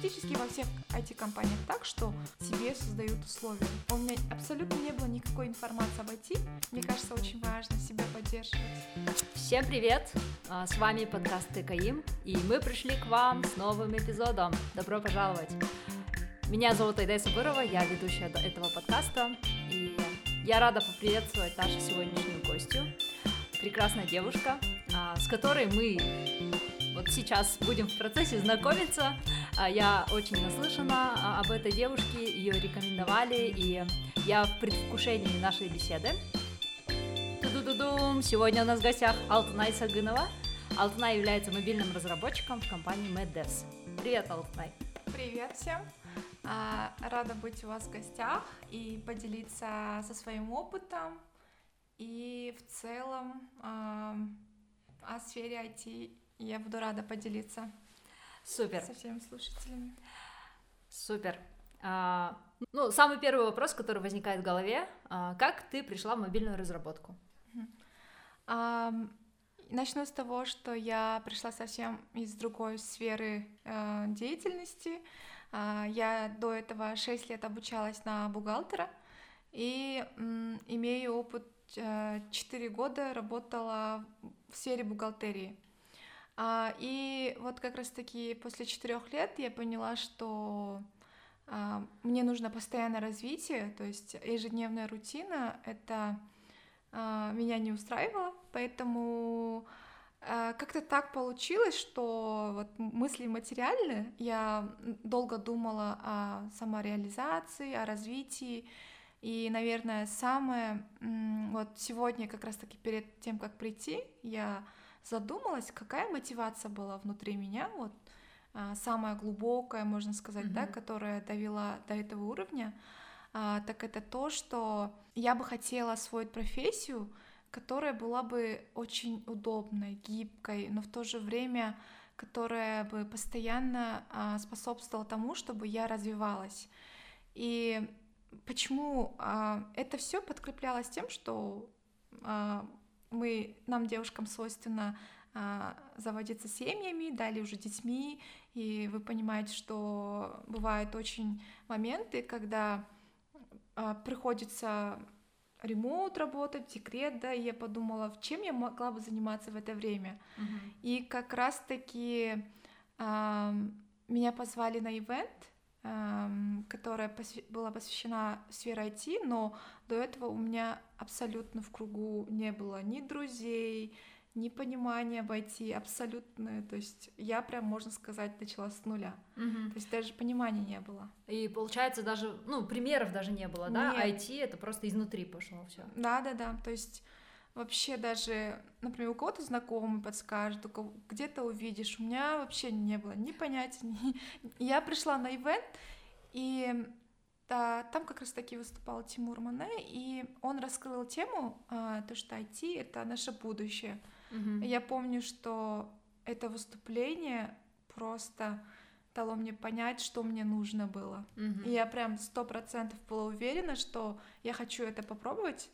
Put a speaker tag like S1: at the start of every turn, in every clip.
S1: практически во всех IT-компаниях так, что тебе создают условия. У меня абсолютно не было никакой информации об IT. Мне кажется, очень важно себя поддерживать.
S2: Всем привет! А, с вами подкаст ТКИМ, и мы пришли к вам с новым эпизодом. Добро пожаловать! Меня зовут Айдай Сабырова, я ведущая этого подкаста, и я рада поприветствовать нашу сегодняшнюю гостью, прекрасная девушка, а, с которой мы вот сейчас будем в процессе знакомиться. А, я очень наслышана а, об этой девушке, ее рекомендовали, и я в предвкушении нашей беседы. Ту-ду-ду-дум! Сегодня у нас в гостях Алтынай Сагынова. Алтынай является мобильным разработчиком в компании MadDevs. Привет, Алтынай!
S1: Привет всем! Рада быть у вас в гостях и поделиться со своим опытом и в целом о сфере IT я буду рада поделиться.
S2: Супер.
S1: Со всеми слушателями.
S2: Супер. А, ну, самый первый вопрос, который возникает в голове, а, как ты пришла в мобильную разработку?
S1: А, начну с того, что я пришла совсем из другой сферы э, деятельности. А, я до этого 6 лет обучалась на бухгалтера и м, имею опыт э, 4 года работала в сфере бухгалтерии. А, и вот как раз-таки после четырех лет я поняла, что а, мне нужно постоянное развитие, то есть ежедневная рутина, это а, меня не устраивало, поэтому как-то так получилось, что вот мысли материальные, я долго думала о самореализации, о развитии, и, наверное, самое, вот сегодня как раз-таки перед тем, как прийти, я задумалась, какая мотивация была внутри меня, вот а, самая глубокая, можно сказать, mm-hmm. да, которая довела до этого уровня, а, так это то, что я бы хотела освоить профессию, которая была бы очень удобной, гибкой, но в то же время которая бы постоянно а, способствовала тому, чтобы я развивалась. И почему это все подкреплялось тем, что мы, нам, девушкам, свойственно а, заводиться семьями, далее уже детьми, и вы понимаете, что бывают очень моменты, когда а, приходится ремоут работать, декрет, да, и я подумала, чем я могла бы заниматься в это время. Uh-huh. И как раз-таки а, меня позвали на ивент, которая была посвящена сфере IT, но до этого у меня абсолютно в кругу не было ни друзей, ни понимания в IT, абсолютно, то есть я прям, можно сказать, начала с нуля, угу. то есть даже понимания не было.
S2: И получается даже, ну, примеров даже не было, да, Нет. IT это просто изнутри пошло все.
S1: Да, да, да, то есть вообще даже, например, у кого-то знакомый подскажет, где-то увидишь. У меня вообще не было ни понятия. Ни... Я пришла на ивент, и да, там как раз таки выступал Тимур Мане, и он раскрыл тему, а, то, что IT — это наше будущее. Угу. Я помню, что это выступление просто дало мне понять, что мне нужно было. Угу. И я прям сто процентов была уверена, что я хочу это попробовать.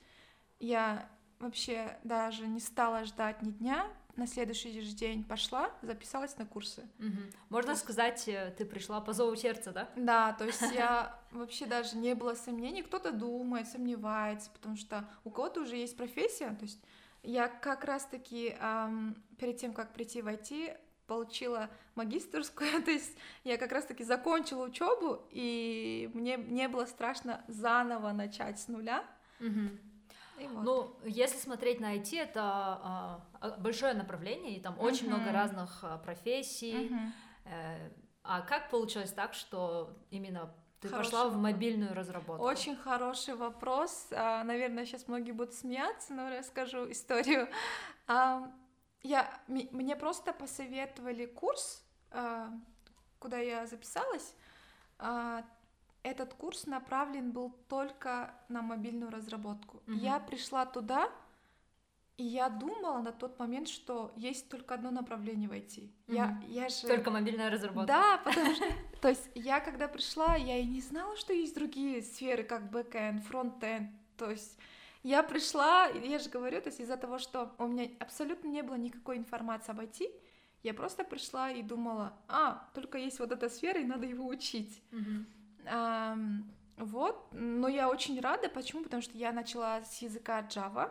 S1: Я вообще даже не стала ждать ни дня, на следующий же день пошла, записалась на курсы.
S2: Угу. Можно вот. сказать, э, ты пришла по зову сердца, да?
S1: Да, то есть я вообще даже не было сомнений, кто-то думает, сомневается, потому что у кого-то уже есть профессия, то есть я как раз-таки эм, перед тем, как прийти в IT, получила магистрскую, то есть я как раз-таки закончила учебу, и мне не было страшно заново начать с нуля.
S2: Угу. Вот. Ну, если смотреть на IT, это а, а, большое направление, и там uh-huh. очень много разных а, профессий. Uh-huh. А как получилось так, что именно ты хороший пошла в мобильную разработку?
S1: Очень хороший вопрос. Наверное, сейчас многие будут смеяться, но расскажу историю. Я, мне просто посоветовали курс, куда я записалась. Этот курс направлен был только на мобильную разработку. Угу. Я пришла туда, и я думала на тот момент, что есть только одно направление войти.
S2: Угу. Я, я же... Только мобильная разработка.
S1: Да, потому что... То есть я когда пришла, я и не знала, что есть другие сферы, как бэкэнд, фронтенд. То есть я пришла, я же говорю, то есть из-за того, что у меня абсолютно не было никакой информации об IT, Я просто пришла и думала, а, только есть вот эта сфера, и надо его учить.
S2: Мгм.
S1: Вот, но я очень рада. Почему? Потому что я начала с языка Java.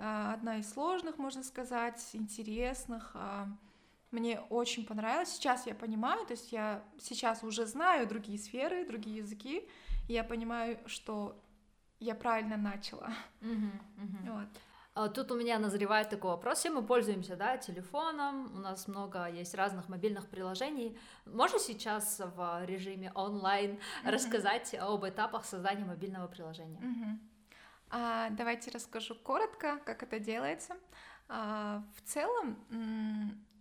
S1: А, Одна из сложных, можно сказать, интересных. А, Мне очень понравилось. Сейчас я понимаю, то есть я сейчас уже знаю другие сферы, другие языки. И я понимаю, что я правильно начала.
S2: Мгм. Мгм.
S1: Вот.
S2: А Тут у меня назревает такой вопрос. Все мы пользуемся, да, телефоном, у нас много есть разных мобильных приложений. Можешь сейчас в режиме онлайн рассказать об этапах создания мобильного приложения?
S1: Мгм. А, давайте расскажу коротко, как это делается. А, в целом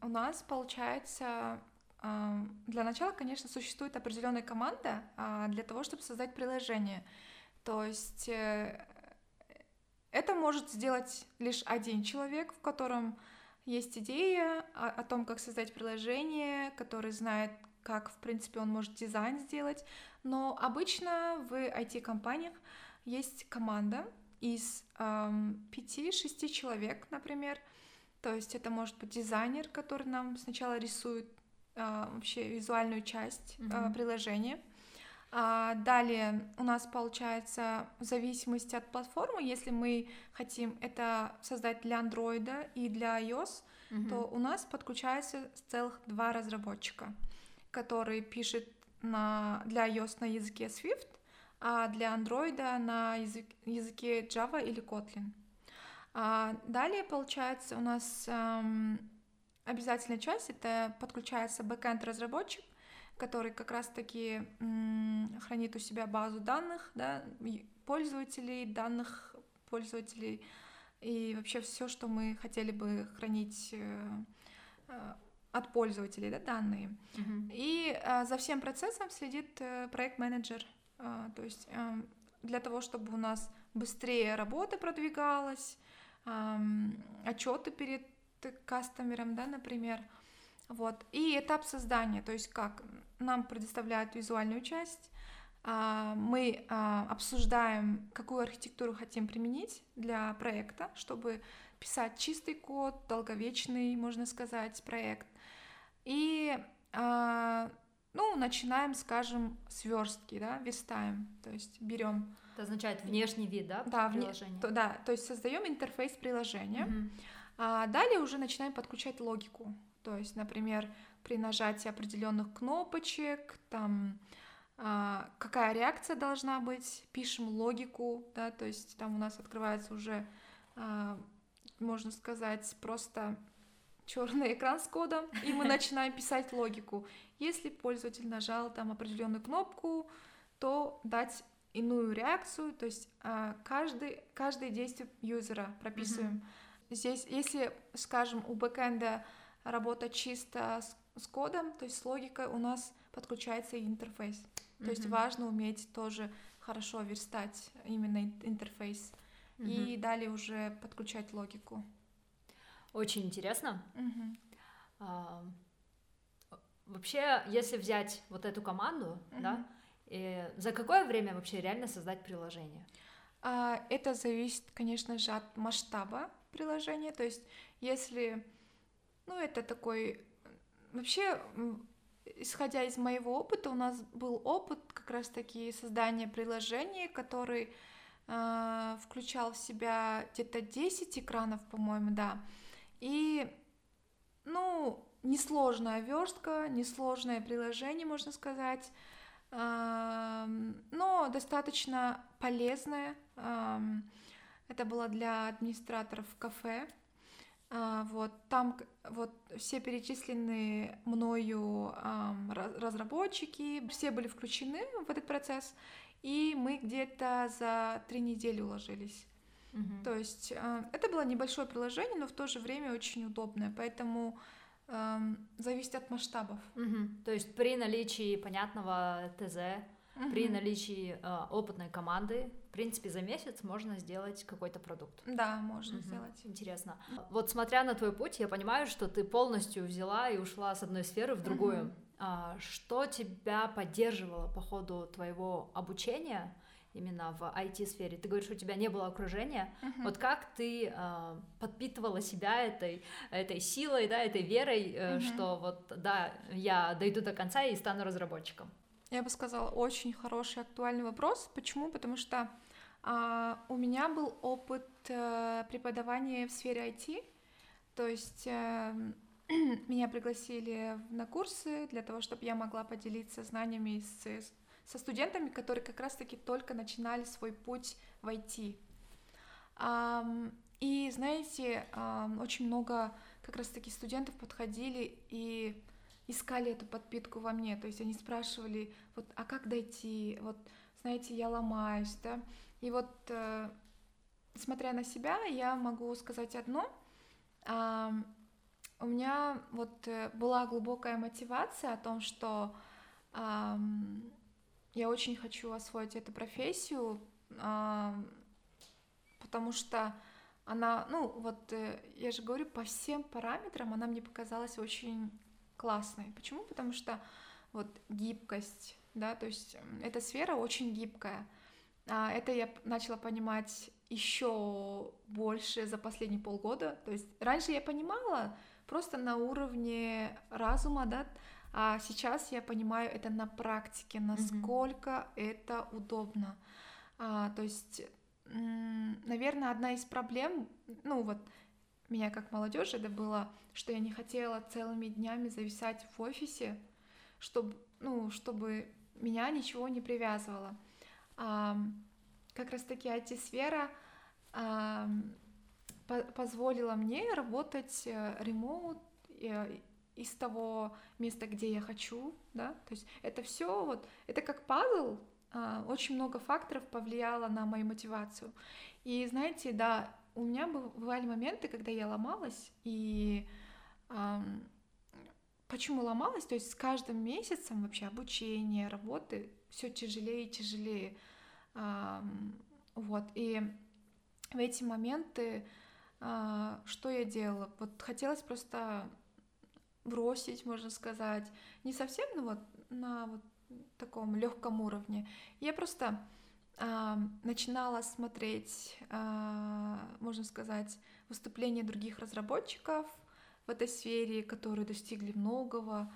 S1: у нас получается а, для начала, конечно, существует определенная команда а, для того, чтобы создать приложение. То есть э, это может сделать лишь один человек, в котором есть идея о, о том, как создать приложение, который знает, как, в принципе, он может дизайн сделать. Но обычно в IT-компаниях есть команда из ам, пяти-шести человек, например. То есть это может быть дизайнер, который нам сначала рисует а, вообще визуальную часть
S2: Мгм.
S1: приложения. А, далее у нас получается в зависимости от платформы, если мы хотим это создать для Android и для iOS,
S2: Мгм.
S1: то у нас подключается целых два разработчика, который пишет на, для iOS на языке Swift, а для Android на язык- языке Java или Kotlin. А далее, получается, у нас эм, обязательная часть это подключается бэкэнд разработчик, который как раз-таки хранит у себя базу данных, да, пользователей, данных пользователей и вообще все, что мы хотели бы хранить э, э, от пользователей, да, данные.
S2: Мгм.
S1: И э, за всем процессом следит проект-менеджер. То есть эм, для того, чтобы у нас быстрее работа продвигалась, отчеты перед кастомером, да, например. Вот. И этап создания, то есть как нам предоставляют визуальную часть, а, мы а, обсуждаем, какую архитектуру хотим применить для проекта, чтобы писать чистый код, долговечный, можно сказать, проект. И а, ну, начинаем, скажем, с верстки, да, верстаем, то есть берем,
S2: Это означает внешний вид, да,
S1: да, вне-
S2: приложения?
S1: то- да, то есть создаем интерфейс приложения,
S2: Мгм.
S1: а далее уже начинаем подключать логику. То есть, например, при нажатии определенных кнопочек, там а, какая реакция должна быть, пишем логику, да, то есть там у нас открывается уже, а, можно сказать, просто черный экран с кодом, и мы начинаем писать логику. Если пользователь нажал там определенную кнопку, то дать иную реакцию, то есть а, каждый, каждое действие юзера прописываем. Здесь, если, скажем, у бэкэнда работа чисто с, с кодом, то есть с логикой, у нас подключается и интерфейс. То есть важно уметь тоже хорошо верстать именно ин- интерфейс. И далее уже подключать логику.
S2: Очень интересно.
S1: Мгм.
S2: А, Вообще, если взять вот эту команду, да,
S1: Мгм.
S2: и за какое время вообще реально создать приложение?
S1: А, Это зависит, конечно же, от масштаба приложения. То есть, если, ну, это такой, вообще, исходя из моего опыта, у нас был опыт как раз-таки создания приложения, который а, включал в себя где-то 10 экранов, по-моему, да. И, ну, несложная верстка, несложное приложение, можно сказать, ам, но достаточно полезное. Ам, Это было для администраторов кафе. А, Вот там вот все перечисленные мною разработчики, все были включены в этот процесс, и мы где-то за три недели уложились.
S2: Мгм.
S1: То есть а, это было небольшое приложение, но в то же время очень удобное, поэтому зависит от масштабов.
S2: Мгм. То есть при наличии понятного ТЗ, при
S1: Мгм.
S2: наличии э, опытной команды, в принципе, за месяц можно сделать какой-то продукт.
S1: Да, можно
S2: Мгм.
S1: сделать.
S2: Интересно. Вот смотря на твой путь, я понимаю, что ты полностью взяла и ушла с одной сферы в другую.
S1: Мгм.
S2: А, Что тебя поддерживало по ходу твоего обучения? именно в IT-сфере. Ты говоришь, у тебя не было окружения. Uh-huh. Вот как ты э, подпитывала себя этой, этой силой, да, этой верой, э, uh-huh. что вот, да, я дойду до конца и стану разработчиком?
S1: Я бы сказала, очень хороший, актуальный вопрос. Почему? Потому что э, у меня был опыт э, преподавания в сфере IT, то есть э, меня пригласили на курсы для того, чтобы я могла поделиться знаниями с со студентами, которые как раз-таки только начинали свой путь в IT. И знаете, очень много как раз-таки студентов подходили и искали эту подпитку во мне, то есть они спрашивали, вот, а как дойти, вот, знаете, я ломаюсь, да, и вот, э, смотря на себя, я могу сказать одно, у меня вот э, была глубокая мотивация о том, что я очень хочу освоить эту профессию, потому что она, ну вот э, я же говорю, по всем параметрам она мне показалась очень классной. Почему? Потому что вот гибкость, да, то есть эта сфера очень гибкая. А это я начала понимать еще больше за последние полгода. То есть раньше я понимала просто на уровне разума, да, а сейчас я понимаю это на практике, насколько mm-hmm. это удобно. А, то есть, наверное, одна из проблем, ну вот меня как молодежь это было, что я не хотела целыми днями зависать в офисе, чтобы, ну, чтобы меня ничего не привязывало. А, как раз таки IT-сфера а, по позволила мне работать ремоут э, из того места, где я хочу, да, то есть это все вот, это как пазл, а, очень много факторов повлияло на мою мотивацию. И знаете, да, у меня бывали моменты, когда я ломалась, и а, почему ломалась, то есть с каждым месяцем вообще обучение, работы все тяжелее и тяжелее, а, вот, и в эти моменты а, что я делала? Вот хотелось просто бросить, можно сказать. Не совсем, но вот на вот таком легком уровне. Я просто э, начинала смотреть, э, можно сказать, выступления других разработчиков в этой сфере, которые достигли многого.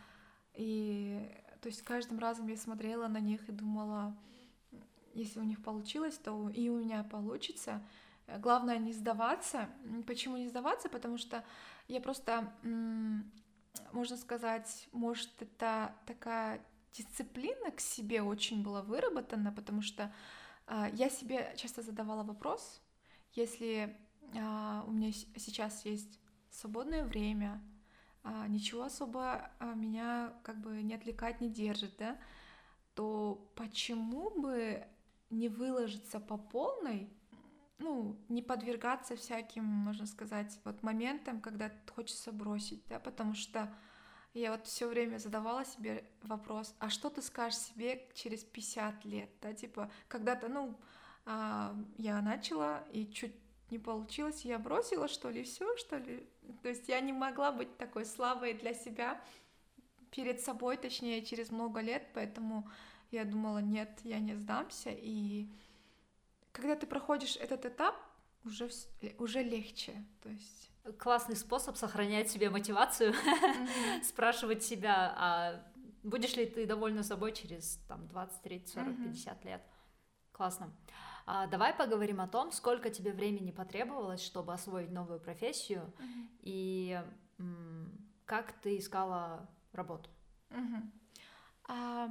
S1: И то есть каждым разом я смотрела на них и думала, если у них получилось, то и у меня получится. Главное не сдаваться. Почему не сдаваться? Потому что я просто можно сказать, может, это такая дисциплина к себе очень была выработана, потому что я себе часто задавала вопрос, если э, у меня сейчас есть свободное время, э, ничего особо меня как бы не отвлекать, не держит, да, то почему бы не выложиться по полной ну, не подвергаться всяким, можно сказать, вот моментам, когда хочется бросить, да, потому что я вот все время задавала себе вопрос, а что ты скажешь себе через 50 лет, да, типа, когда-то, ну, а, я начала и чуть не получилось, я бросила, что ли, все, что ли, то есть я не могла быть такой слабой для себя перед собой, точнее, через много лет, поэтому я думала, нет, я не сдамся, и когда ты проходишь этот этап, уже, уже легче, то есть...
S2: Классный способ сохранять себе мотивацию, mm-hmm. спрашивать себя, а будешь ли ты довольна собой через там 20, 30, 40, mm-hmm. 50 лет. Классно. А, давай поговорим о том, сколько тебе времени потребовалось, чтобы освоить новую профессию, mm-hmm. и м- как ты искала работу.
S1: Mm-hmm. А,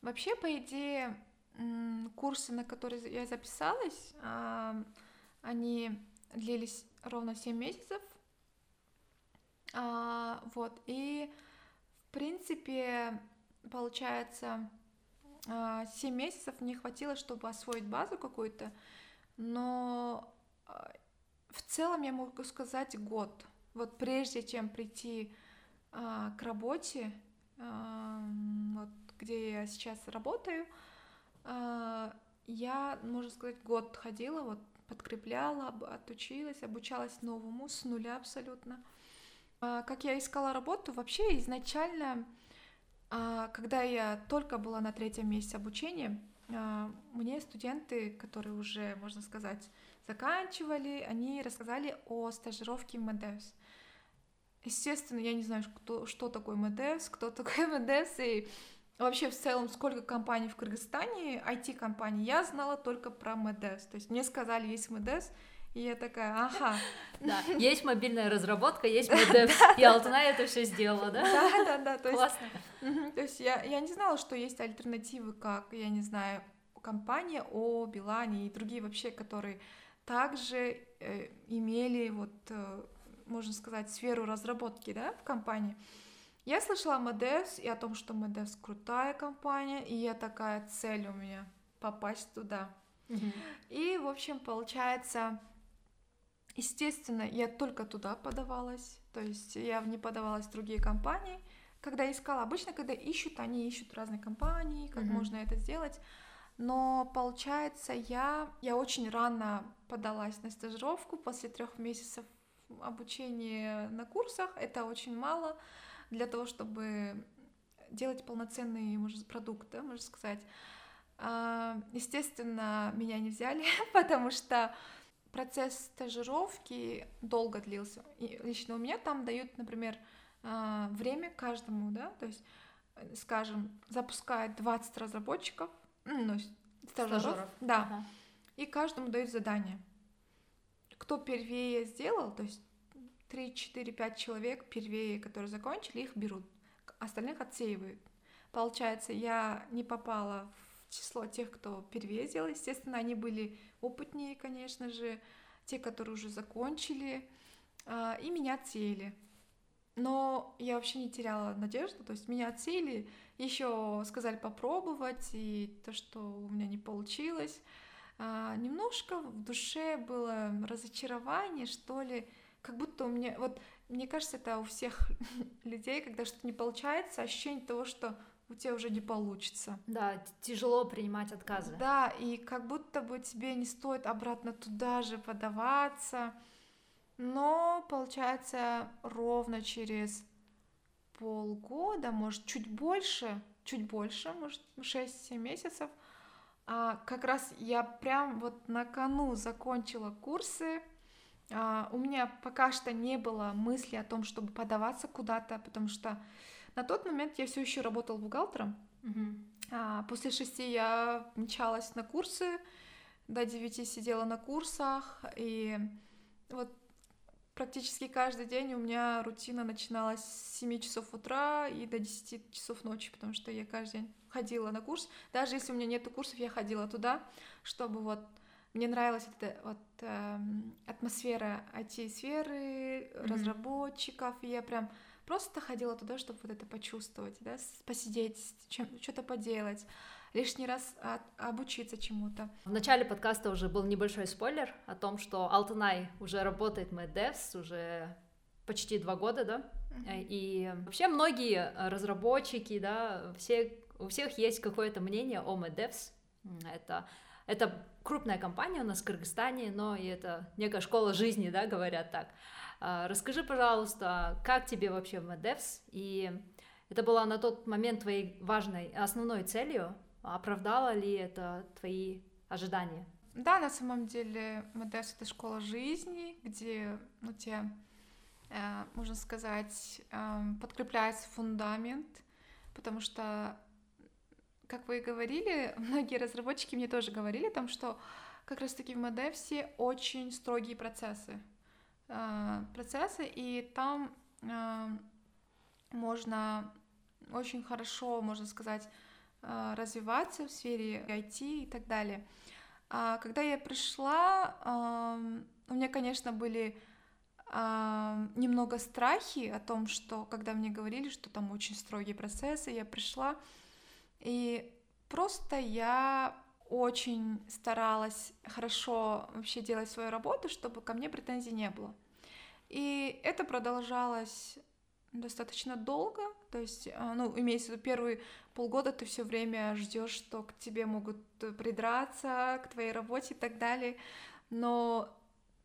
S1: вообще, по идее, курсы, на которые я записалась, они длились ровно 7 месяцев. А, вот, и в принципе, получается, 7 а, месяцев мне хватило, чтобы освоить базу какую-то, но а, в целом я могу сказать год. Вот прежде чем прийти к работе, вот, где я сейчас работаю, а, я, можно сказать, год ходила, вот подкрепляла, отучилась, обучалась новому с нуля абсолютно. А, как я искала работу, вообще изначально А когда я только была на третьем месяце обучения, а, мне студенты, которые уже, можно сказать, заканчивали, они рассказали о стажировке в МДС. Естественно, я не знаю, кто, что такое МДС, кто такой МДС, и вообще в целом сколько компаний в Кыргызстане, IT-компаний, я знала только про МДС. То есть мне сказали, есть МДС, и я такая, ага.
S2: Да, есть мобильная разработка, есть МДС, и Алтынай это все сделала, да?
S1: Да, да, да.
S2: То есть, Классно.
S1: То есть я, я не знала, что есть альтернативы, как, я не знаю, компания о Билане и другие вообще, которые также э, имели вот, э, можно сказать, сферу разработки, да, в компании. Я слышала о МДС и о том, что МДС крутая компания, и я такая цель у меня попасть туда.
S2: Mm-hmm.
S1: И, в общем, получается, естественно, я только туда подавалась, то есть я не подавалась в другие компании. Когда искала, обычно, когда ищут, они ищут разные компании, как mm-hmm. можно это сделать. Но получается, я, я очень рано подалась на стажировку после трех месяцев обучения на курсах. Это очень мало для того, чтобы делать полноценный может, продукт, да, можно сказать. А, естественно, меня не взяли, потому что процесс стажировки долго длился. И лично у меня там дают, например, а, время каждому, да, то есть, э, скажем, запускают 20 разработчиков, ну, стажеров, стажеров. да, ага. и каждому дают задание. Кто первее сделал, то есть 3, 4, 5 человек первее, которые закончили, их берут, остальных отсеивают. Получается, я не попала в число тех, кто первее сделал. Естественно, они были опытнее, конечно же, те, которые уже закончили, а, и меня отсеяли. Но я вообще не теряла надежду, то есть меня отсеяли, еще сказали попробовать, и то, что у меня не получилось. А, немножко в душе было разочарование, что ли, как будто у меня, вот мне кажется, это у всех людей, когда что-то не получается, ощущение того, что у тебя уже не получится.
S2: Да, тяжело принимать отказы.
S1: Да, и как будто бы тебе не стоит обратно туда же подаваться. Но получается ровно через полгода, может, чуть больше, чуть больше, может, 6-7 месяцев, а, как раз я прям вот на кону закончила курсы. А, у меня пока что не было мысли о том, чтобы подаваться куда-то, потому что на тот момент я все еще работала бухгалтером.
S2: Угу.
S1: А, после шести я мчалась на курсы, до девяти сидела на курсах, и вот практически каждый день у меня рутина начиналась с 7 часов утра и до 10 часов ночи, потому что я каждый день ходила на курс. Даже если у меня нет курсов, я ходила туда, чтобы вот мне нравилась эта вот э, атмосфера IT-сферы, mm-hmm. разработчиков, и я прям просто ходила туда, чтобы вот это почувствовать, да, посидеть, чем, что-то поделать лишний раз от, обучиться чему-то.
S2: В начале подкаста уже был небольшой спойлер о том, что Алтанай уже работает в MedDevs уже почти два года, да, mm-hmm. и вообще многие разработчики, да, все, у всех есть какое-то мнение о MedDevs, это это крупная компания у нас в Кыргызстане, но и это некая школа жизни, да, говорят так. А, расскажи, пожалуйста, как тебе вообще в MedDevs, и это была на тот момент твоей важной, основной целью, Оправдало ли это твои ожидания?
S1: Да, на самом деле МДС — это школа жизни, где ну, тебе, э, можно сказать, э, подкрепляется фундамент, потому что, как вы и говорили, многие разработчики мне тоже говорили о том, что как раз-таки в МД все очень строгие процессы. Э, процессы, и там э, можно очень хорошо, можно сказать, а, развиваться в сфере IT и так далее. А когда я пришла, у меня, конечно, были немного страхи о том, что когда мне говорили, что там очень строгие процессы, я пришла, и просто я очень старалась хорошо вообще делать свою работу, чтобы ко мне претензий не было. И это продолжалось достаточно долго, то есть, а, ну, имеется в виду первые полгода ты все время ждешь, что к тебе могут придраться, к твоей работе и так далее, но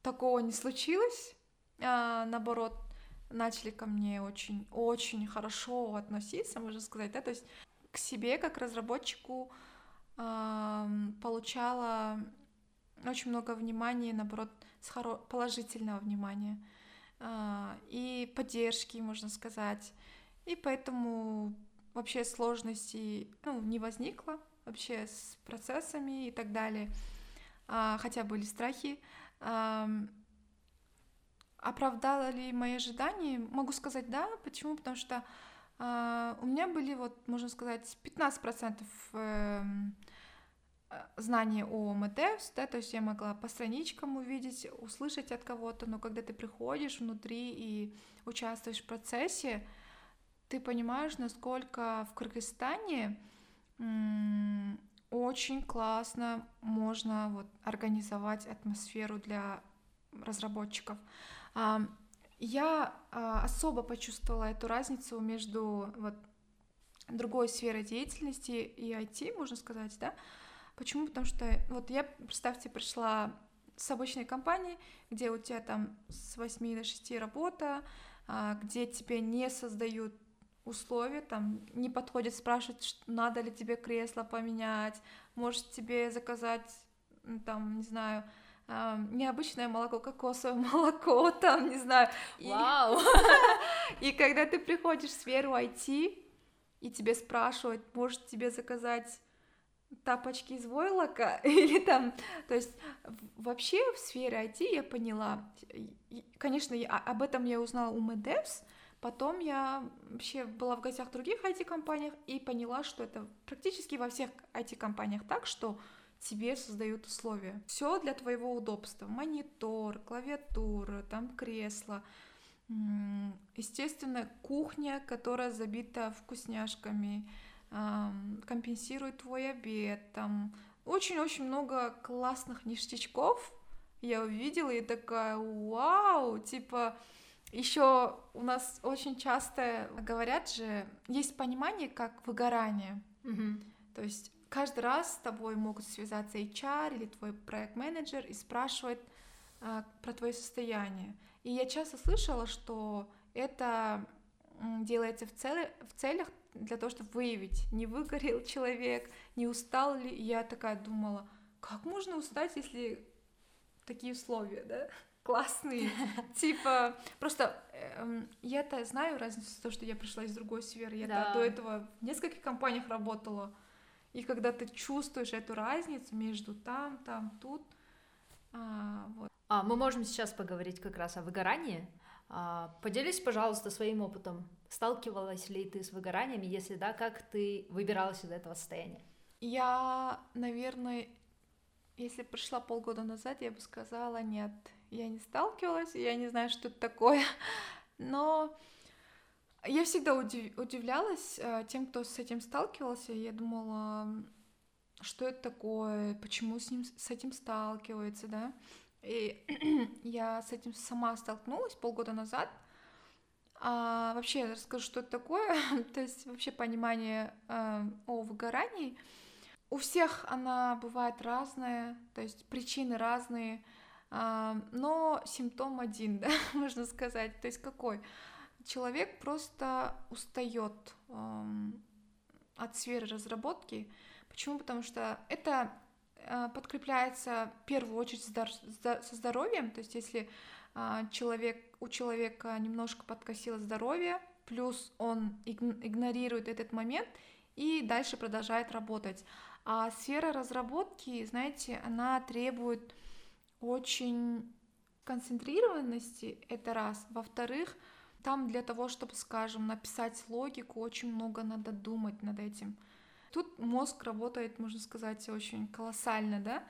S1: такого не случилось, а, наоборот, начали ко мне очень-очень хорошо относиться, можно сказать, да, то есть к себе как разработчику э, получала очень много внимания, наоборот, с хоро- положительного внимания э, и поддержки, можно сказать, и поэтому вообще сложностей ну, не возникло вообще с процессами и так далее, э, хотя были страхи. Оправдала ли мои ожидания? Могу сказать да. Почему? Потому что у меня были, вот, можно сказать, 15% э, знаний о МТФ, да, то есть я могла по страничкам увидеть, услышать от кого-то, но когда ты приходишь внутри и участвуешь в процессе, ты понимаешь, насколько в Кыргызстане очень классно можно вот организовать атмосферу для разработчиков. Я а, особо почувствовала эту разницу между вот другой сферой деятельности и IT, можно сказать, да. Почему? Потому что вот я, представьте, пришла с обычной компании, где у тебя там с 8 до 6 работа, а, где тебе не создают условия, там не подходит спрашивать, надо ли тебе кресло поменять, может тебе заказать, там, не знаю, необычное молоко, кокосовое молоко, там, не знаю.
S2: Вау!
S1: И, и когда ты приходишь в сферу IT, и тебе спрашивают, может тебе заказать тапочки из войлока или там, то есть вообще в сфере IT я поняла, конечно, я, об этом я узнала у Медевс, потом я вообще была в гостях в других IT-компаниях и поняла, что это практически во всех IT-компаниях так, что тебе создают условия. Все для твоего удобства. Монитор, клавиатура, там кресло. Естественно, кухня, которая забита вкусняшками, компенсирует твой обед. Там очень-очень много классных ништячков я увидела и такая, вау, типа, еще у нас очень часто говорят же, есть понимание как выгорание.
S2: Mm-hmm.
S1: То есть каждый раз с тобой могут связаться HR или твой проект-менеджер и спрашивать а, про твое состояние. И я часто слышала, что это делается в, цели, в целях для того, чтобы выявить, не выгорел человек, не устал ли. И я такая думала, как можно устать, если такие условия, да? классные. Типа, просто эм, я-то знаю разницу, то, что я пришла из другой сферы. Я да. до этого в нескольких компаниях работала. И когда ты чувствуешь эту разницу между там, там, тут, а, вот.
S2: А, мы можем сейчас поговорить как раз о выгорании. А, поделись, пожалуйста, своим опытом. Сталкивалась ли ты с выгораниями? Если да, как ты выбиралась из этого состояния?
S1: Я, наверное, если пришла полгода назад, я бы сказала, нет, я не сталкивалась, я не знаю, что это такое, но я всегда удив... удивлялась э, тем, кто с этим сталкивался. Я думала, что это такое, почему с ним с этим сталкивается, да. И я с этим сама столкнулась полгода назад. А вообще расскажу, что это такое, то есть вообще понимание э, о выгорании. У всех она бывает разная, то есть причины разные, э, но симптом один, да, можно сказать. То есть какой? Человек просто устает эм, от сферы разработки. Почему? Потому что это э, подкрепляется в первую очередь со здоровьем, то есть если э, человек, у человека немножко подкосило здоровье, плюс он игнорирует этот момент и дальше продолжает работать. А сфера разработки, знаете, она требует очень концентрированности, это раз. Во-вторых, там для того, чтобы, скажем, написать логику, очень много надо думать над этим. Тут мозг работает, можно сказать, очень колоссально, да,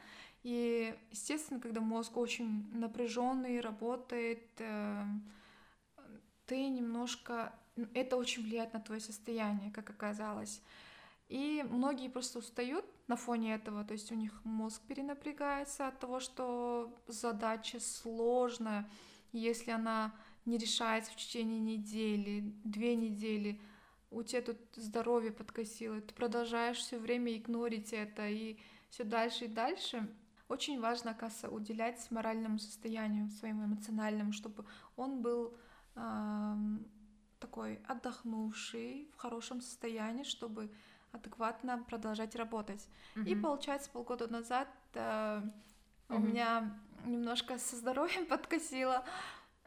S1: и, естественно, когда мозг очень напряженный, работает, э, ты немножко... Это очень влияет на твое состояние, как оказалось. И многие просто устают на фоне этого, то есть у них мозг перенапрягается от того, что задача сложная, если она не решается в течение недели, две недели, у тебя тут здоровье подкосило, ты продолжаешь все время игнорить это и все дальше и дальше. Очень важно, оказывается, уделять моральному состоянию, своему эмоциональному, чтобы он был такой отдохнувший, в хорошем состоянии, чтобы адекватно продолжать работать. Mm-hmm. И получается, полгода назад э, mm-hmm. у меня немножко со здоровьем подкосило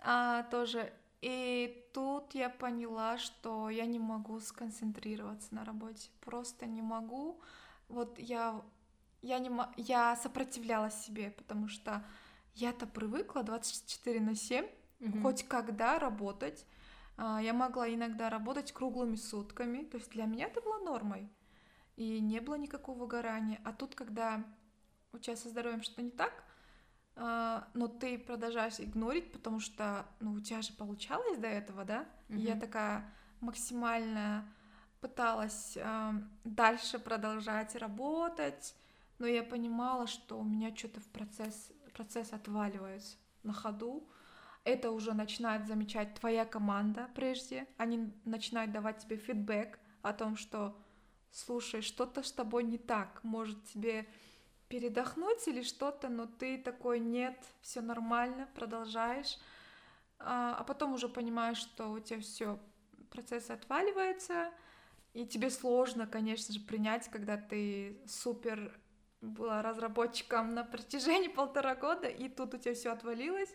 S1: а, тоже. И тут я поняла, что я не могу сконцентрироваться на работе. Просто не могу. Вот я, я, не, я сопротивлялась себе, потому что я-то привыкла 24 на 7, mm-hmm. хоть когда работать. А, я могла иногда работать круглыми сутками, то есть для меня это было нормой, и не было никакого выгорания. А тут, когда у тебя со здоровьем что-то не так, но ты продолжаешь игнорить, потому что, ну, у тебя же получалось до этого, да? Mm-hmm. И я такая максимально пыталась э, дальше продолжать работать, но я понимала, что у меня что-то в процесс, процесс отваливается на ходу, это уже начинает замечать твоя команда прежде, они начинают давать тебе фидбэк о том, что слушай, что-то с тобой не так, может тебе передохнуть или что-то, но ты такой нет, все нормально, продолжаешь, а, а потом уже понимаешь, что у тебя все процесс отваливается, и тебе сложно, конечно же, принять, когда ты супер была разработчиком на протяжении полтора года, и тут у тебя все отвалилось,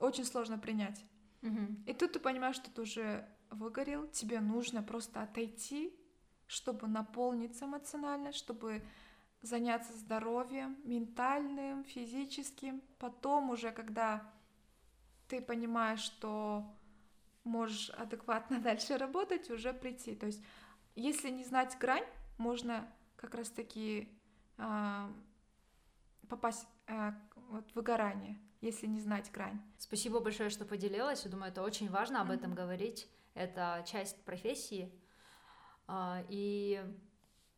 S1: очень сложно принять. Угу. И тут ты понимаешь, что ты уже выгорел, тебе нужно просто отойти, чтобы наполниться эмоционально, чтобы заняться здоровьем, ментальным, физическим. Потом уже, когда ты понимаешь, что можешь адекватно дальше работать, уже прийти. То есть, если не знать грань, можно как раз-таки э, попасть э, вот, в выгорание если не знать грань.
S2: Спасибо большое, что поделилась. Я думаю, это очень важно об mm-hmm. этом говорить. Это часть профессии. А, и,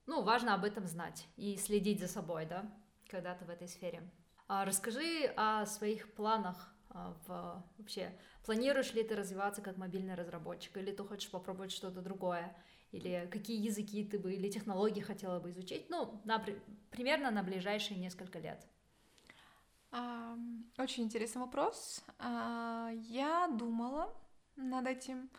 S2: ну, важно об этом знать и следить за собой, да, когда ты в этой сфере. А расскажи о своих планах а, в, вообще. Планируешь ли ты развиваться как мобильный разработчик, или ты хочешь попробовать что-то другое? Или какие языки ты бы, или технологии хотела бы изучить? Ну, на, примерно на ближайшие несколько лет.
S1: Очень интересный вопрос. А, я думала над этим.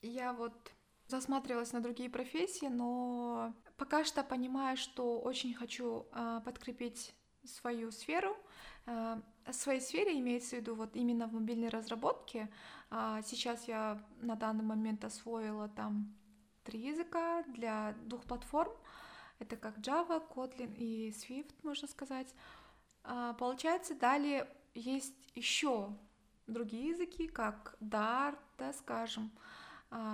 S1: Я вот засматривалась на другие профессии, но пока что понимаю, что очень хочу а, подкрепить свою сферу. В своей сфере имеется в виду вот именно в мобильной разработке. Сейчас я на данный момент освоила там три языка для двух платформ. Это как Java, Kotlin и Swift, можно сказать. А, получается, далее есть еще другие языки, как Dart, да, скажем, а,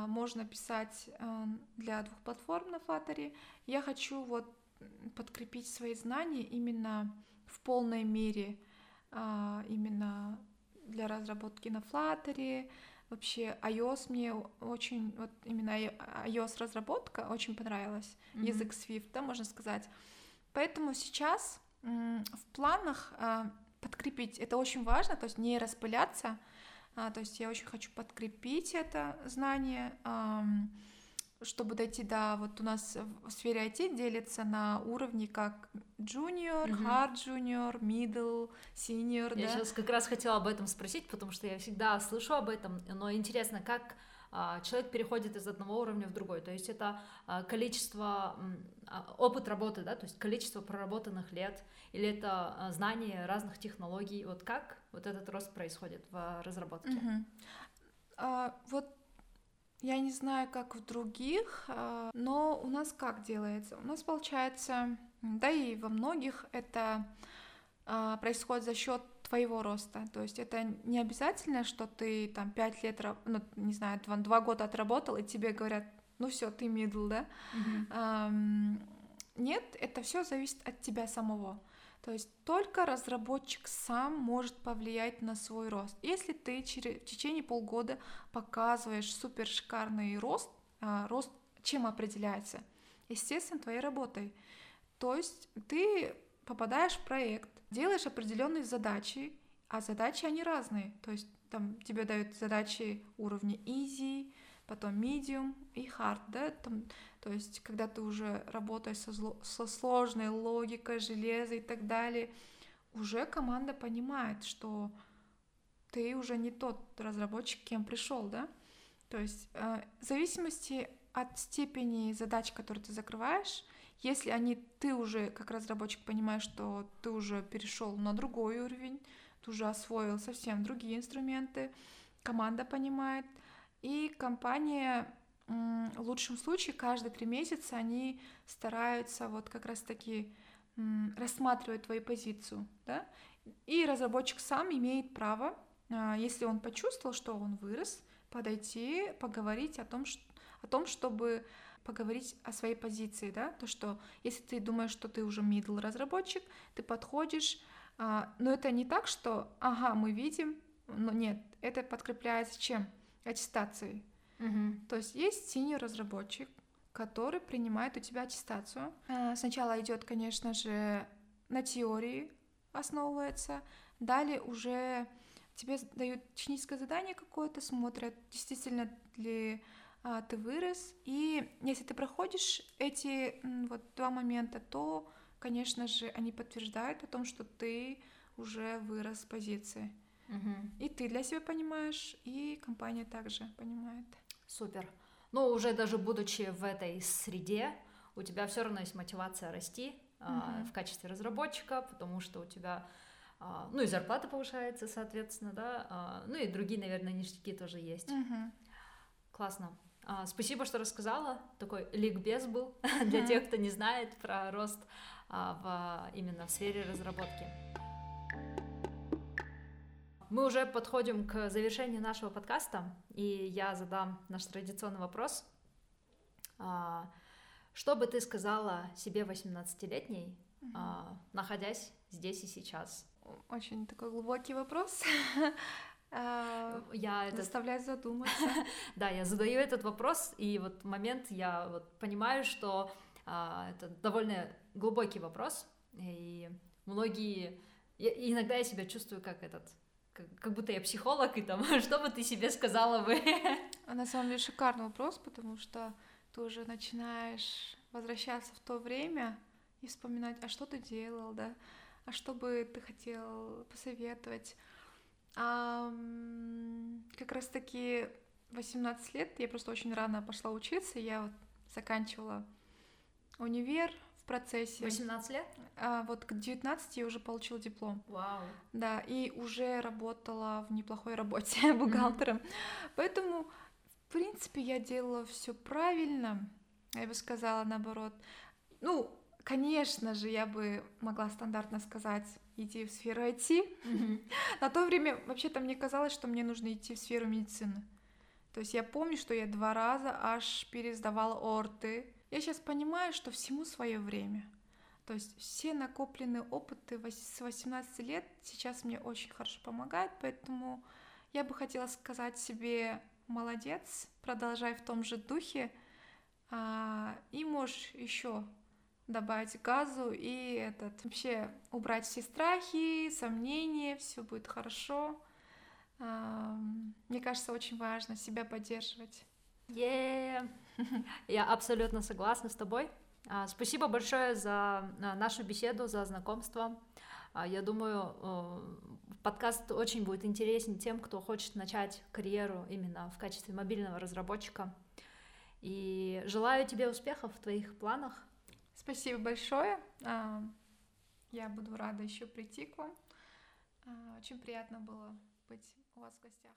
S1: можно писать а, для двух платформ на Flutter. Я хочу вот подкрепить свои знания именно в полной мере, именно для разработки на Flutter. Вообще iOS мне очень, вот именно iOS разработка очень понравилась, mm-hmm. язык Swift, да, можно сказать. Поэтому сейчас в планах а, подкрепить, это очень важно, то есть не распыляться, а, то есть я очень хочу подкрепить это знание, чтобы дойти до, вот у нас в сфере IT делится на уровни как junior, mm-hmm. hard junior, middle, senior,
S2: Я
S1: да?
S2: сейчас как раз хотела об этом спросить, потому что я всегда слышу об этом, но интересно, как человек переходит из одного уровня в другой. То есть это а, количество, а, опыт работы, да, то есть количество проработанных лет, или это знание разных технологий. Вот как вот этот рост происходит в разработке?
S1: Угу. А, вот я не знаю, как в других, но у нас как делается? У нас получается, да и во многих это происходит за счет твоего роста. То есть это не обязательно, что ты там пять лет, ну, не знаю, два, два года отработал, и тебе говорят, ну все, ты middle, да? Mm-hmm. Эм, нет, это все зависит от тебя самого. То есть только разработчик сам может повлиять на свой рост. Если ты через, в течение полгода показываешь супер шикарный рост, а, рост чем определяется? Естественно, твоей работой. То есть ты попадаешь в проект, делаешь определенные задачи, а задачи они разные. То есть там тебе дают задачи уровня easy, потом medium и hard, да, там, то есть когда ты уже работаешь со, зло, со сложной логикой, железа и так далее, уже команда понимает, что ты уже не тот разработчик, кем пришел, да? То есть э, в зависимости от степени задач, которые ты закрываешь, если они ты уже как разработчик понимаешь, что ты уже перешел на другой уровень, ты уже освоил совсем другие инструменты, команда понимает, и компания в лучшем случае каждые три месяца они стараются вот как раз таки рассматривать твою позицию, да, и разработчик сам имеет право, а, если он почувствовал, что он вырос, подойти, поговорить о том, о том, чтобы поговорить о своей позиции, да, то, что если ты думаешь, что ты уже middle разработчик, ты подходишь, а, но это не так, что, ага, мы видим, но нет, это подкрепляется чем? Аттестацией. Угу. То есть есть senior разработчик, который принимает у тебя аттестацию. А, сначала идет, конечно же, на теории основывается, далее уже тебе дают техническое задание какое-то, смотрят, действительно ли ты вырос, и если ты проходишь эти вот два момента, то, конечно же, они подтверждают о том, что ты уже вырос с позиции. Угу. И ты для себя понимаешь, и компания также понимает.
S2: Супер. Ну, уже даже будучи в этой среде, у тебя все равно есть мотивация расти угу. а, в качестве разработчика, потому что у тебя а, ну и зарплата повышается, соответственно, да, а, ну и другие, наверное, ништяки тоже есть. Угу. Классно. А, спасибо, что рассказала. Такой ликбез был для тех, кто не знает про рост а, в, именно в сфере разработки. Мы уже подходим к завершению нашего подкаста, и я задам наш традиционный вопрос. А, что бы ты сказала себе 18-летней, угу. находясь здесь и сейчас?
S1: Очень такой глубокий вопрос.
S2: А,
S1: я это... заставляет задуматься.
S2: да, я задаю этот вопрос, и вот момент я вот понимаю, что а, это довольно глубокий вопрос, и многие... Я, иногда я себя чувствую как этот как, как будто я психолог, и там, что бы ты себе сказала бы?
S1: А на самом деле шикарный вопрос, потому что ты уже начинаешь возвращаться в то время и вспоминать, а что ты делал, да, а что бы ты хотел посоветовать. А, как раз таки 18 лет я просто очень рано пошла учиться, я вот заканчивала универ, в процессе.
S2: 18 лет?
S1: А, вот к 19 я уже получила диплом.
S2: Вау.
S1: Да, и уже работала в неплохой работе бухгалтером. Mm-hmm. Поэтому, в принципе, я делала все правильно. Я бы сказала наоборот. Ну, конечно же, я бы могла стандартно сказать, иди в сферу IT. Mm-hmm. На то время вообще-то мне казалось, что мне нужно идти в сферу медицины. То есть я помню, что я два раза аж пересдавала орты, я сейчас понимаю, что всему свое время. То есть все накопленные опыты с 18 лет сейчас мне очень хорошо помогают, поэтому я бы хотела сказать себе молодец, продолжай в том же духе, а, и можешь еще добавить газу и этот вообще убрать все страхи, сомнения, все будет хорошо. Мне кажется, очень важно себя поддерживать.
S2: Yeah. Я абсолютно согласна с тобой. А, спасибо большое за а, нашу беседу, за знакомство. А, я думаю, подкаст очень будет интересен тем, кто хочет начать карьеру именно в качестве мобильного разработчика. И желаю тебе успехов в твоих планах.
S1: Спасибо большое. Я буду рада еще прийти к вам. Очень приятно было быть у вас в гостях.